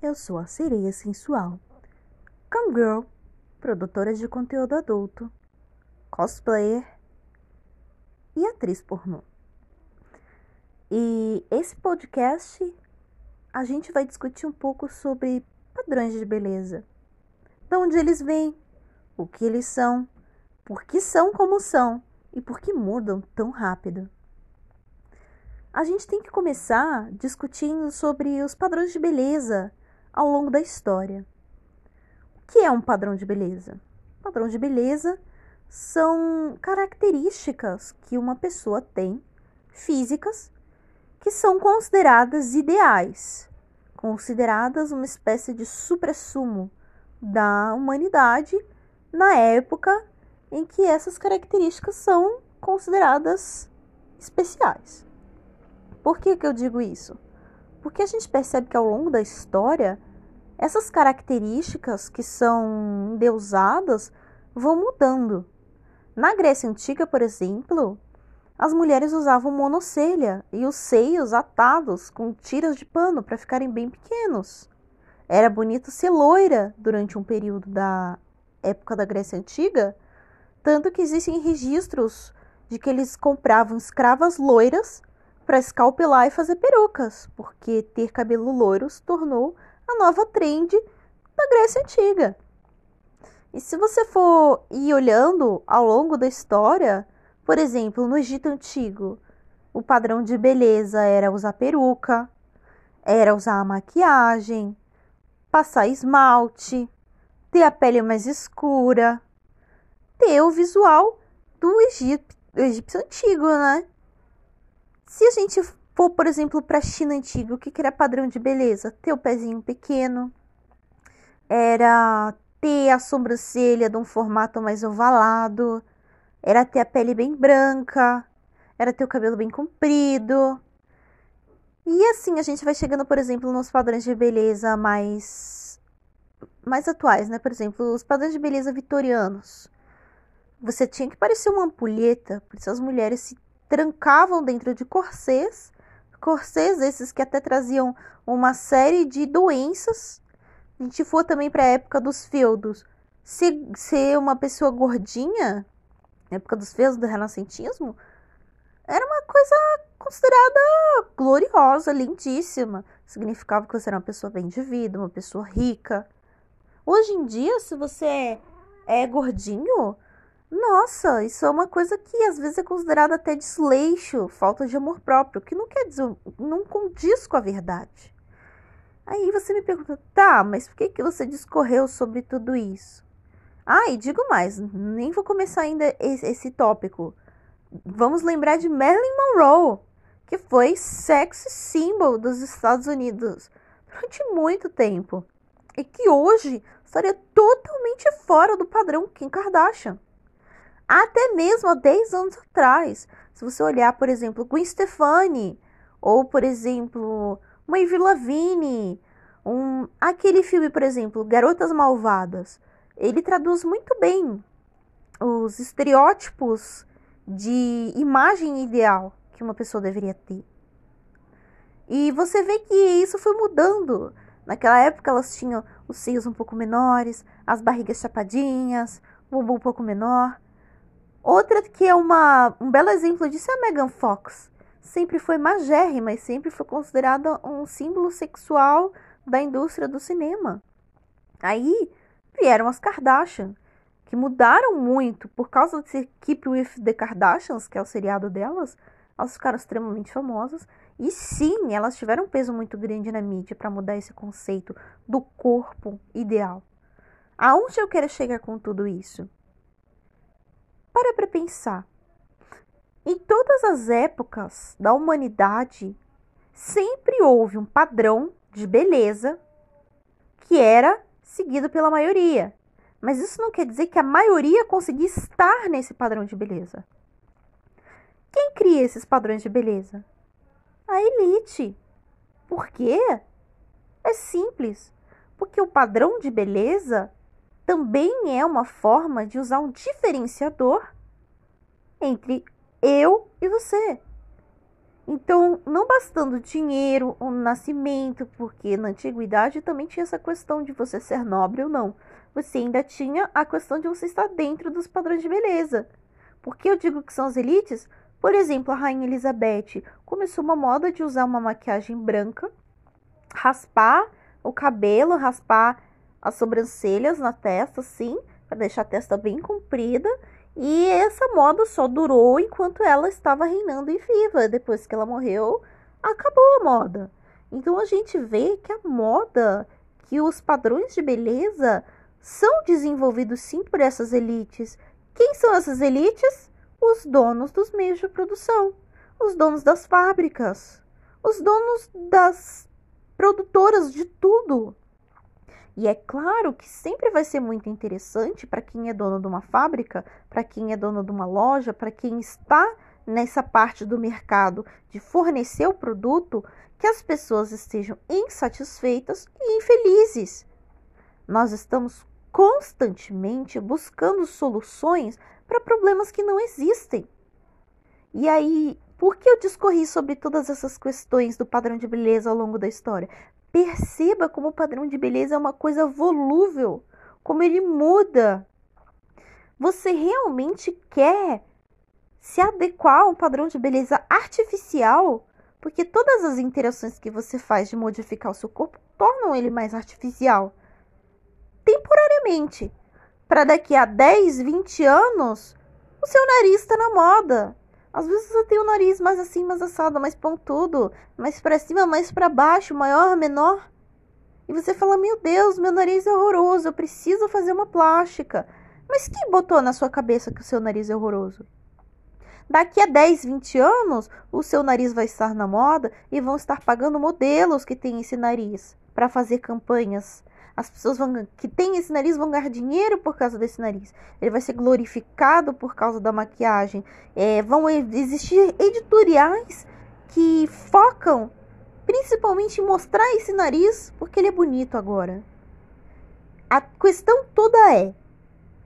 Eu sou a sereia sensual. Come Girl, produtora de conteúdo adulto, cosplayer e atriz pornô. E esse podcast a gente vai discutir um pouco sobre padrões de beleza. De onde eles vêm, o que eles são, por que são como são e por que mudam tão rápido. A gente tem que começar discutindo sobre os padrões de beleza ao longo da história. O que é um padrão de beleza? Padrão de beleza são características que uma pessoa tem, físicas, que são consideradas ideais, consideradas uma espécie de suprassumo da humanidade na época em que essas características são consideradas especiais. Por que, que eu digo isso? Porque a gente percebe que ao longo da história, essas características que são endeusadas vão mudando. Na Grécia Antiga, por exemplo, as mulheres usavam monocelha e os seios atados com tiras de pano para ficarem bem pequenos. Era bonito ser loira durante um período da época da Grécia Antiga, tanto que existem registros de que eles compravam escravas loiras para escalpelar e fazer perucas, porque ter cabelo loiro se tornou a nova trend da Grécia Antiga. E se você for ir olhando ao longo da história, por exemplo, no Egito Antigo, o padrão de beleza era usar peruca, era usar maquiagem, passar esmalte, ter a pele mais escura, ter o visual do Egito, do antigo, né? Se a gente for, por exemplo, para a China antiga, o que, que era padrão de beleza? Ter o pezinho pequeno, era ter a sobrancelha de um formato mais ovalado, era ter a pele bem branca, era ter o cabelo bem comprido. E assim a gente vai chegando, por exemplo, nos padrões de beleza mais mais atuais, né? Por exemplo, os padrões de beleza vitorianos. Você tinha que parecer uma ampulheta, por isso as mulheres se trancavam dentro de corsês, corsês esses que até traziam uma série de doenças. A gente for também para a época dos feudos. Se ser uma pessoa gordinha na época dos feios do renascentismo, era uma coisa considerada gloriosa, lindíssima. Significava que você era uma pessoa bem de vida, uma pessoa rica. Hoje em dia, se você é, é gordinho, nossa, isso é uma coisa que às vezes é considerada até desleixo, falta de amor próprio, que não quer dizer, não condiz com a verdade. Aí você me pergunta, tá, mas por que, que você discorreu sobre tudo isso? Ah, e digo mais, nem vou começar ainda esse, esse tópico. Vamos lembrar de Marilyn Monroe, que foi sex symbol dos Estados Unidos durante muito tempo e que hoje estaria totalmente fora do padrão Kim Kardashian. Até mesmo há 10 anos atrás. Se você olhar, por exemplo, Gwen Stefani, ou, por exemplo, Maeve Lavigne, um, aquele filme, por exemplo, Garotas Malvadas ele traduz muito bem os estereótipos de imagem ideal que uma pessoa deveria ter. E você vê que isso foi mudando. Naquela época elas tinham os seios um pouco menores, as barrigas chapadinhas, o bumbum um pouco menor. Outra que é uma, um belo exemplo disso é a Megan Fox. Sempre foi magérrima e sempre foi considerada um símbolo sexual da indústria do cinema. Aí vieram as Kardashian, que mudaram muito por causa desse Keep With The Kardashians, que é o seriado delas. Elas ficaram extremamente famosas. E sim, elas tiveram um peso muito grande na mídia para mudar esse conceito do corpo ideal. Aonde eu quero chegar com tudo isso? Para para pensar. Em todas as épocas da humanidade, sempre houve um padrão de beleza que era seguido pela maioria. Mas isso não quer dizer que a maioria conseguia estar nesse padrão de beleza. Quem cria esses padrões de beleza? A elite. Por quê? É simples. Porque o padrão de beleza também é uma forma de usar um diferenciador entre eu e você. Então, não bastando dinheiro, o nascimento, porque na antiguidade também tinha essa questão de você ser nobre ou não. Você ainda tinha a questão de você estar dentro dos padrões de beleza. Por que eu digo que são as elites? Por exemplo, a Rainha Elizabeth começou uma moda de usar uma maquiagem branca, raspar o cabelo, raspar as sobrancelhas na testa, assim, para deixar a testa bem comprida e essa moda só durou enquanto ela estava reinando e viva. Depois que ela morreu, acabou a moda. Então a gente vê que a moda, que os padrões de beleza são desenvolvidos sim por essas elites. Quem são essas elites? Os donos dos meios de produção, os donos das fábricas, os donos das produtoras de tudo. E é claro que sempre vai ser muito interessante para quem é dono de uma fábrica, para quem é dono de uma loja, para quem está nessa parte do mercado de fornecer o produto, que as pessoas estejam insatisfeitas e infelizes. Nós estamos constantemente buscando soluções para problemas que não existem. E aí, por que eu discorri sobre todas essas questões do padrão de beleza ao longo da história? Perceba como o padrão de beleza é uma coisa volúvel, como ele muda. Você realmente quer se adequar a um padrão de beleza artificial? Porque todas as interações que você faz de modificar o seu corpo tornam ele mais artificial. Temporariamente. Para daqui a 10, 20 anos, o seu nariz está na moda. Às vezes você tem o nariz mais assim, mais assado, mais pontudo, mais para cima, mais para baixo, maior, menor. E você fala: Meu Deus, meu nariz é horroroso, eu preciso fazer uma plástica. Mas quem botou na sua cabeça que o seu nariz é horroroso? Daqui a 10, 20 anos, o seu nariz vai estar na moda e vão estar pagando modelos que têm esse nariz para fazer campanhas as pessoas vão, que têm esse nariz vão ganhar dinheiro por causa desse nariz. Ele vai ser glorificado por causa da maquiagem. É, vão existir editoriais que focam principalmente em mostrar esse nariz porque ele é bonito agora. A questão toda é: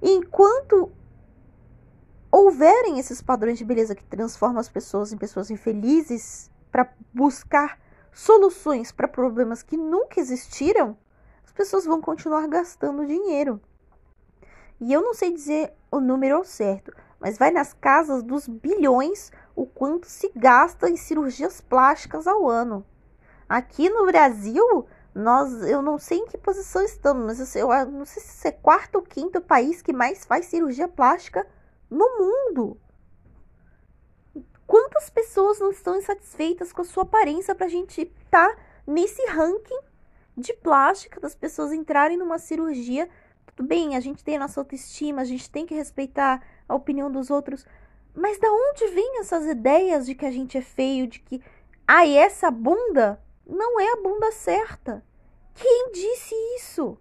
enquanto houverem esses padrões de beleza que transformam as pessoas em pessoas infelizes para buscar soluções para problemas que nunca existiram, pessoas vão continuar gastando dinheiro. E eu não sei dizer o número certo, mas vai nas casas dos bilhões o quanto se gasta em cirurgias plásticas ao ano. Aqui no Brasil, nós, eu não sei em que posição estamos, mas eu, eu não sei se é quarto ou quinto país que mais faz cirurgia plástica no mundo. Quantas pessoas não estão insatisfeitas com a sua aparência para a gente estar tá nesse ranking de plástica, das pessoas entrarem numa cirurgia. Tudo bem, a gente tem a nossa autoestima, a gente tem que respeitar a opinião dos outros. Mas da onde vêm essas ideias de que a gente é feio, de que, ai, ah, essa bunda não é a bunda certa? Quem disse isso?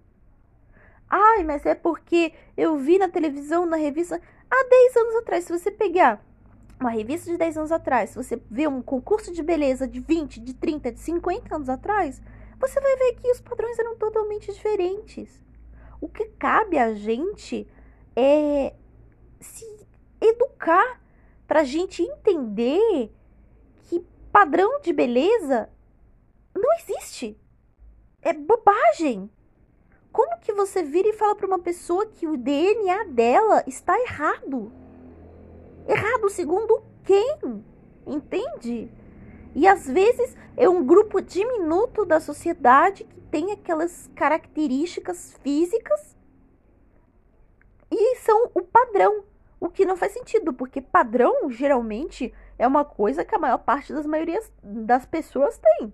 Ai, mas é porque eu vi na televisão, na revista, há 10 anos atrás. Se você pegar uma revista de 10 anos atrás, se você vê um concurso de beleza de 20, de 30, de 50 anos atrás, você vai ver que os padrões eram totalmente diferentes. O que cabe a gente é se educar para a gente entender que padrão de beleza não existe. É bobagem. Como que você vira e fala para uma pessoa que o DNA dela está errado? Errado segundo quem? Entende? E às vezes é um grupo diminuto da sociedade que tem aquelas características físicas e são o padrão. O que não faz sentido, porque padrão geralmente é uma coisa que a maior parte das maiorias das pessoas tem.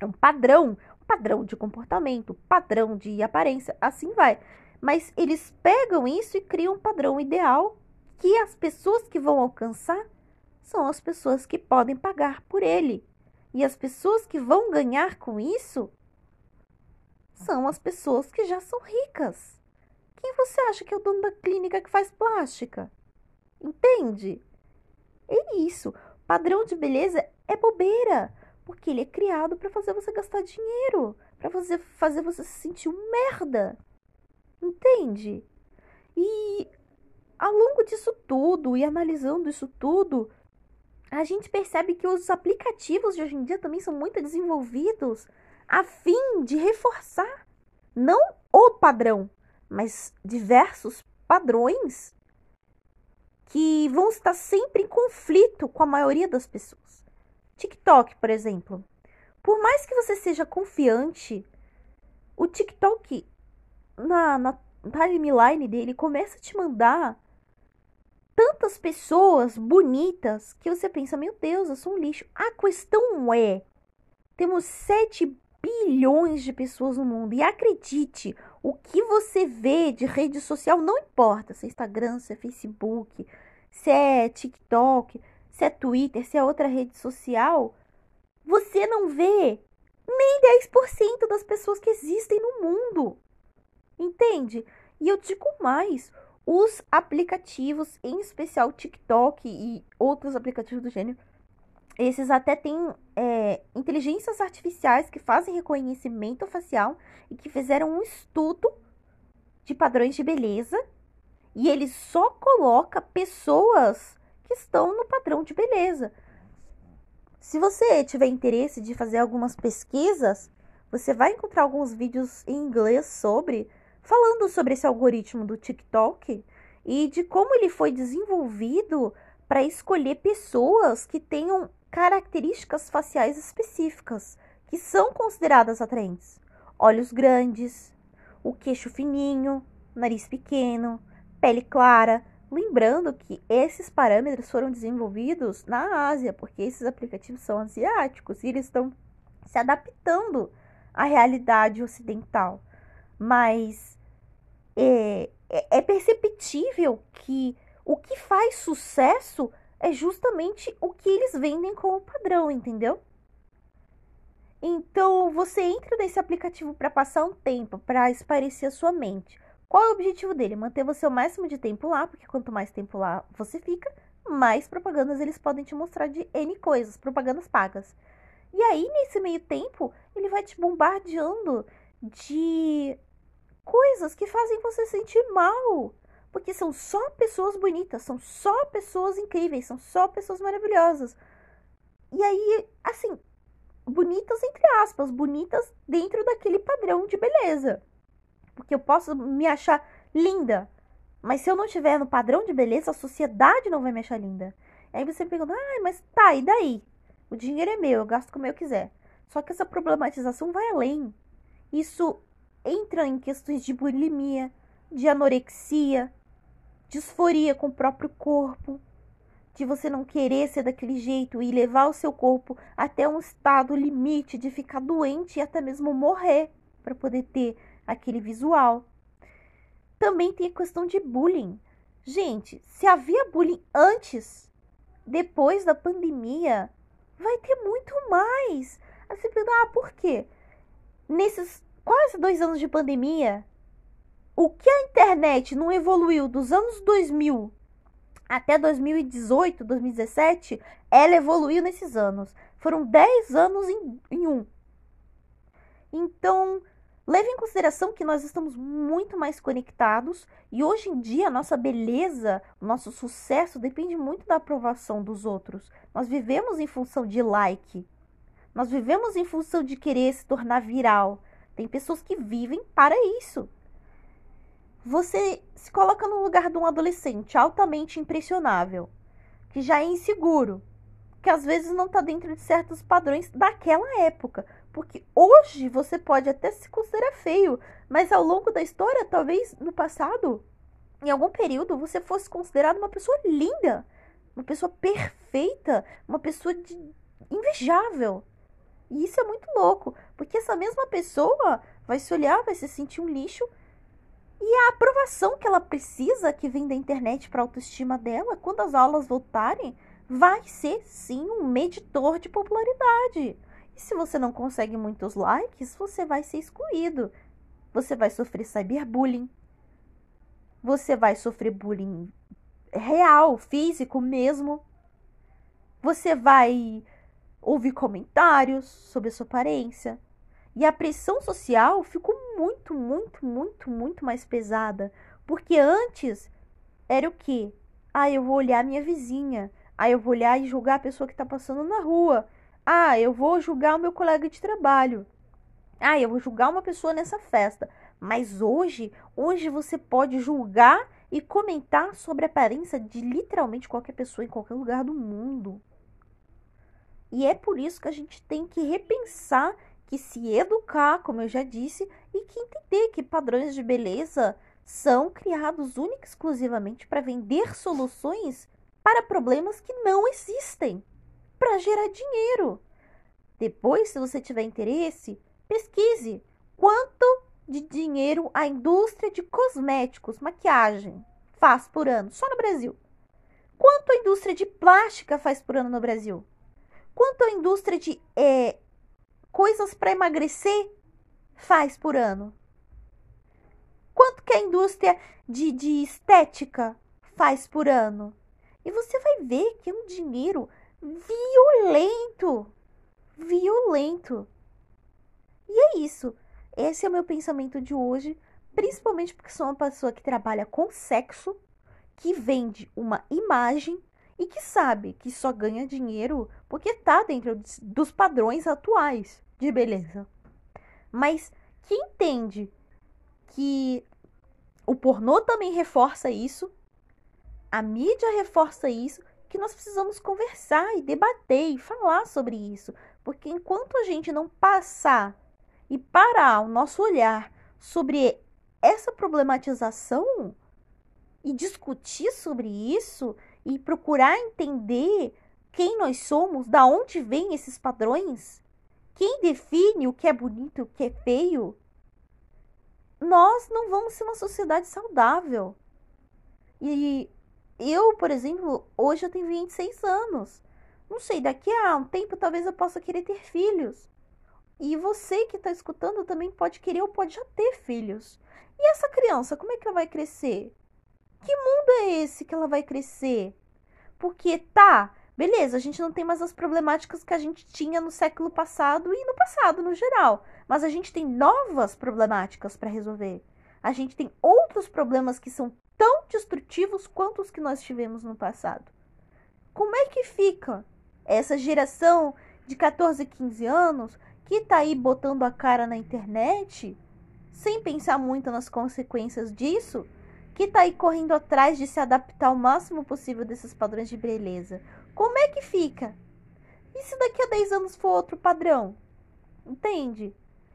É um padrão, um padrão de comportamento, padrão de aparência, assim vai. Mas eles pegam isso e criam um padrão ideal que as pessoas que vão alcançar são as pessoas que podem pagar por ele. E as pessoas que vão ganhar com isso são as pessoas que já são ricas. Quem você acha que é o dono da clínica que faz plástica? Entende? É isso. Padrão de beleza é bobeira, porque ele é criado para fazer você gastar dinheiro, para fazer, fazer você se sentir um merda. Entende? E ao longo disso tudo e analisando isso tudo, a gente percebe que os aplicativos de hoje em dia também são muito desenvolvidos a fim de reforçar não o padrão, mas diversos padrões que vão estar sempre em conflito com a maioria das pessoas. TikTok, por exemplo. Por mais que você seja confiante, o TikTok na, na timeline dele começa a te mandar tantas pessoas bonitas que você pensa, meu Deus, eu sou um lixo. A questão é, temos 7 bilhões de pessoas no mundo. E acredite, o que você vê de rede social não importa se é Instagram, se é Facebook, se é TikTok, se é Twitter, se é outra rede social. Você não vê nem 10% das pessoas que existem no mundo. Entende? E eu digo mais: os aplicativos, em especial TikTok e outros aplicativos do gênero, esses até têm é, inteligências artificiais que fazem reconhecimento facial e que fizeram um estudo de padrões de beleza e ele só coloca pessoas que estão no padrão de beleza. Se você tiver interesse de fazer algumas pesquisas, você vai encontrar alguns vídeos em inglês sobre falando sobre esse algoritmo do TikTok e de como ele foi desenvolvido para escolher pessoas que tenham características faciais específicas que são consideradas atraentes: olhos grandes, o queixo fininho, nariz pequeno, pele clara. Lembrando que esses parâmetros foram desenvolvidos na Ásia, porque esses aplicativos são asiáticos e eles estão se adaptando à realidade ocidental. Mas é, é, é perceptível que o que faz sucesso é justamente o que eles vendem como padrão, entendeu? Então, você entra nesse aplicativo para passar um tempo, para esparecer a sua mente. Qual é o objetivo dele? Manter você o máximo de tempo lá, porque quanto mais tempo lá você fica, mais propagandas eles podem te mostrar de N coisas, propagandas pagas. E aí, nesse meio tempo, ele vai te bombardeando de coisas que fazem você sentir mal. Porque são só pessoas bonitas, são só pessoas incríveis, são só pessoas maravilhosas. E aí, assim, bonitas entre aspas, bonitas dentro daquele padrão de beleza. Porque eu posso me achar linda, mas se eu não estiver no padrão de beleza, a sociedade não vai me achar linda. Aí você pergunta, ah, mas tá, e daí? O dinheiro é meu, eu gasto como eu quiser. Só que essa problematização vai além. Isso entra em questões de bulimia, de anorexia, disforia com o próprio corpo, de você não querer ser daquele jeito e levar o seu corpo até um estado limite de ficar doente e até mesmo morrer para poder ter aquele visual. Também tem a questão de bullying. Gente, se havia bullying antes, depois da pandemia, vai ter muito mais. Aí você pergunta, ah, por quê? Nesses quase dois anos de pandemia, o que a internet não evoluiu dos anos 2000 até 2018, 2017, ela evoluiu nesses anos. Foram 10 anos em, em um. Então, leve em consideração que nós estamos muito mais conectados e hoje em dia a nossa beleza, o nosso sucesso depende muito da aprovação dos outros. Nós vivemos em função de like. Nós vivemos em função de querer se tornar viral. Tem pessoas que vivem para isso. Você se coloca no lugar de um adolescente altamente impressionável, que já é inseguro, que às vezes não está dentro de certos padrões daquela época. Porque hoje você pode até se considerar feio, mas ao longo da história, talvez no passado, em algum período, você fosse considerado uma pessoa linda, uma pessoa perfeita, uma pessoa de... invejável. E isso é muito louco, porque essa mesma pessoa vai se olhar, vai se sentir um lixo. E a aprovação que ela precisa, que vem da internet para a autoestima dela, quando as aulas voltarem, vai ser sim um meditor de popularidade. E se você não consegue muitos likes, você vai ser excluído. Você vai sofrer cyberbullying. Você vai sofrer bullying real, físico mesmo. Você vai ouvir comentários sobre a sua aparência. E a pressão social ficou muito, muito, muito, muito mais pesada. Porque antes era o quê? Ah, eu vou olhar minha vizinha. Ah, eu vou olhar e julgar a pessoa que está passando na rua. Ah, eu vou julgar o meu colega de trabalho. Ah, eu vou julgar uma pessoa nessa festa. Mas hoje, hoje você pode julgar e comentar sobre a aparência de literalmente qualquer pessoa em qualquer lugar do mundo. E é por isso que a gente tem que repensar, que se educar, como eu já disse, e que entender que padrões de beleza são criados única e exclusivamente para vender soluções para problemas que não existem, para gerar dinheiro. Depois, se você tiver interesse, pesquise quanto de dinheiro a indústria de cosméticos, maquiagem faz por ano, só no Brasil. Quanto a indústria de plástica faz por ano no Brasil? Quanto a indústria de é, coisas para emagrecer faz por ano? Quanto que a indústria de, de estética faz por ano? E você vai ver que é um dinheiro violento. Violento. E é isso. Esse é o meu pensamento de hoje, principalmente porque sou uma pessoa que trabalha com sexo, que vende uma imagem e que sabe que só ganha dinheiro porque está dentro dos padrões atuais de beleza. Mas que entende que o pornô também reforça isso, a mídia reforça isso, que nós precisamos conversar e debater e falar sobre isso, porque enquanto a gente não passar e parar o nosso olhar sobre essa problematização e discutir sobre isso e procurar entender quem nós somos, da onde vêm esses padrões, quem define o que é bonito e o que é feio, nós não vamos ser uma sociedade saudável. E eu, por exemplo, hoje eu tenho 26 anos. Não sei, daqui a um tempo talvez eu possa querer ter filhos. E você que está escutando também pode querer ou pode já ter filhos. E essa criança, como é que ela vai crescer? Que mundo é esse que ela vai crescer? Porque tá, beleza, a gente não tem mais as problemáticas que a gente tinha no século passado e no passado no geral, mas a gente tem novas problemáticas para resolver. A gente tem outros problemas que são tão destrutivos quanto os que nós tivemos no passado. Como é que fica essa geração de 14, 15 anos que tá aí botando a cara na internet, sem pensar muito nas consequências disso, que tá aí correndo atrás de se adaptar ao máximo possível desses padrões de beleza. Como é que fica? E se daqui a 10 anos for outro padrão? Entende?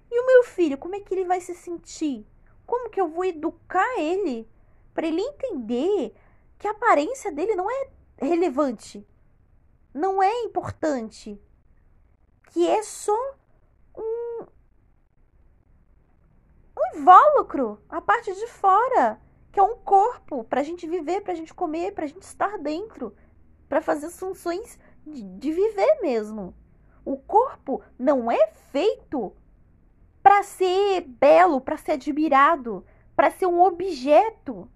E o meu filho, como é que ele vai se sentir? Como que eu vou educar ele para ele entender que a aparência dele não é relevante, não é importante, que é só um, um invólucro, a parte de fora, que é um corpo para a gente viver, para a gente comer, para a gente estar dentro, para fazer as funções de, de viver mesmo. O corpo não é feito para ser belo, para ser admirado, para ser um objeto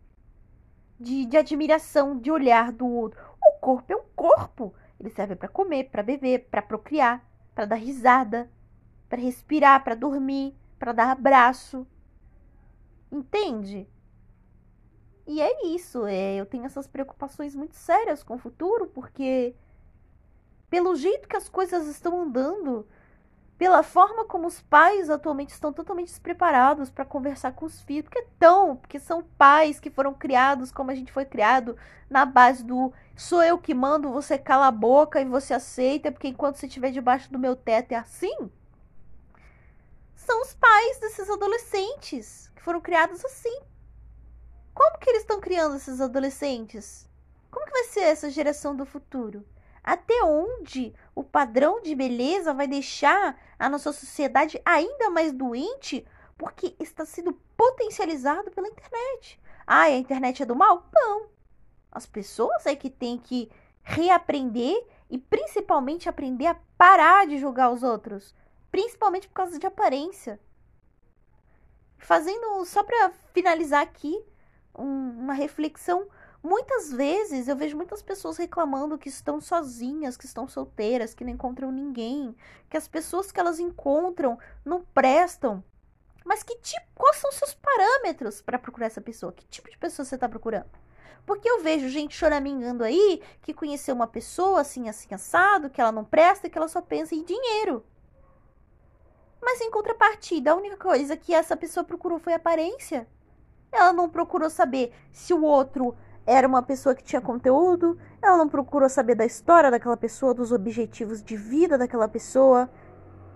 de, de admiração, de olhar do outro. O corpo é um corpo. Ele serve para comer, para beber, para procriar, para dar risada, para respirar, para dormir, para dar abraço. Entende? E é isso. É, eu tenho essas preocupações muito sérias com o futuro, porque pelo jeito que as coisas estão andando, pela forma como os pais atualmente estão totalmente despreparados para conversar com os filhos, porque estão, porque são pais que foram criados como a gente foi criado, na base do sou eu que mando, você cala a boca e você aceita, porque enquanto você estiver debaixo do meu teto é assim são os pais desses adolescentes que foram criados assim. Como que eles estão criando esses adolescentes? Como que vai ser essa geração do futuro? Até onde o padrão de beleza vai deixar a nossa sociedade ainda mais doente porque está sendo potencializado pela internet? Ah, a internet é do mal? Não. As pessoas é que têm que reaprender e principalmente aprender a parar de julgar os outros principalmente por causa de aparência. Fazendo, só para finalizar aqui, um, uma reflexão. Muitas vezes eu vejo muitas pessoas reclamando que estão sozinhas, que estão solteiras, que não encontram ninguém, que as pessoas que elas encontram não prestam. Mas que tipo, quais são seus parâmetros para procurar essa pessoa? Que tipo de pessoa você está procurando? Porque eu vejo gente choramingando aí que conheceu uma pessoa assim, assim, assado, que ela não presta, que ela só pensa em dinheiro. Mas em contrapartida, a única coisa que essa pessoa procurou foi aparência. Ela não procurou saber se o outro era uma pessoa que tinha conteúdo, ela não procurou saber da história daquela pessoa, dos objetivos de vida daquela pessoa,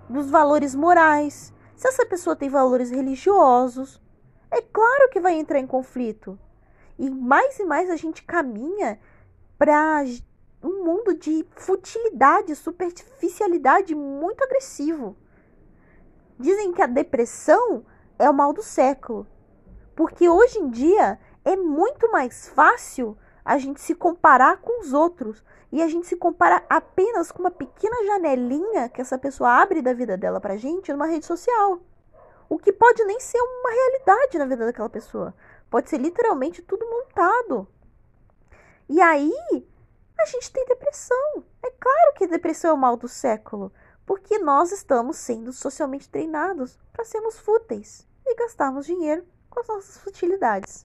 dos valores morais. Se essa pessoa tem valores religiosos, é claro que vai entrar em conflito. E mais e mais a gente caminha para um mundo de futilidade, superficialidade muito agressivo. Dizem que a depressão é o mal do século. Porque hoje em dia é muito mais fácil a gente se comparar com os outros e a gente se compara apenas com uma pequena janelinha que essa pessoa abre da vida dela pra gente numa rede social. O que pode nem ser uma realidade na vida daquela pessoa. Pode ser literalmente tudo montado. E aí, a gente tem depressão. É claro que depressão é o mal do século porque nós estamos sendo socialmente treinados para sermos fúteis e gastarmos dinheiro com as nossas futilidades.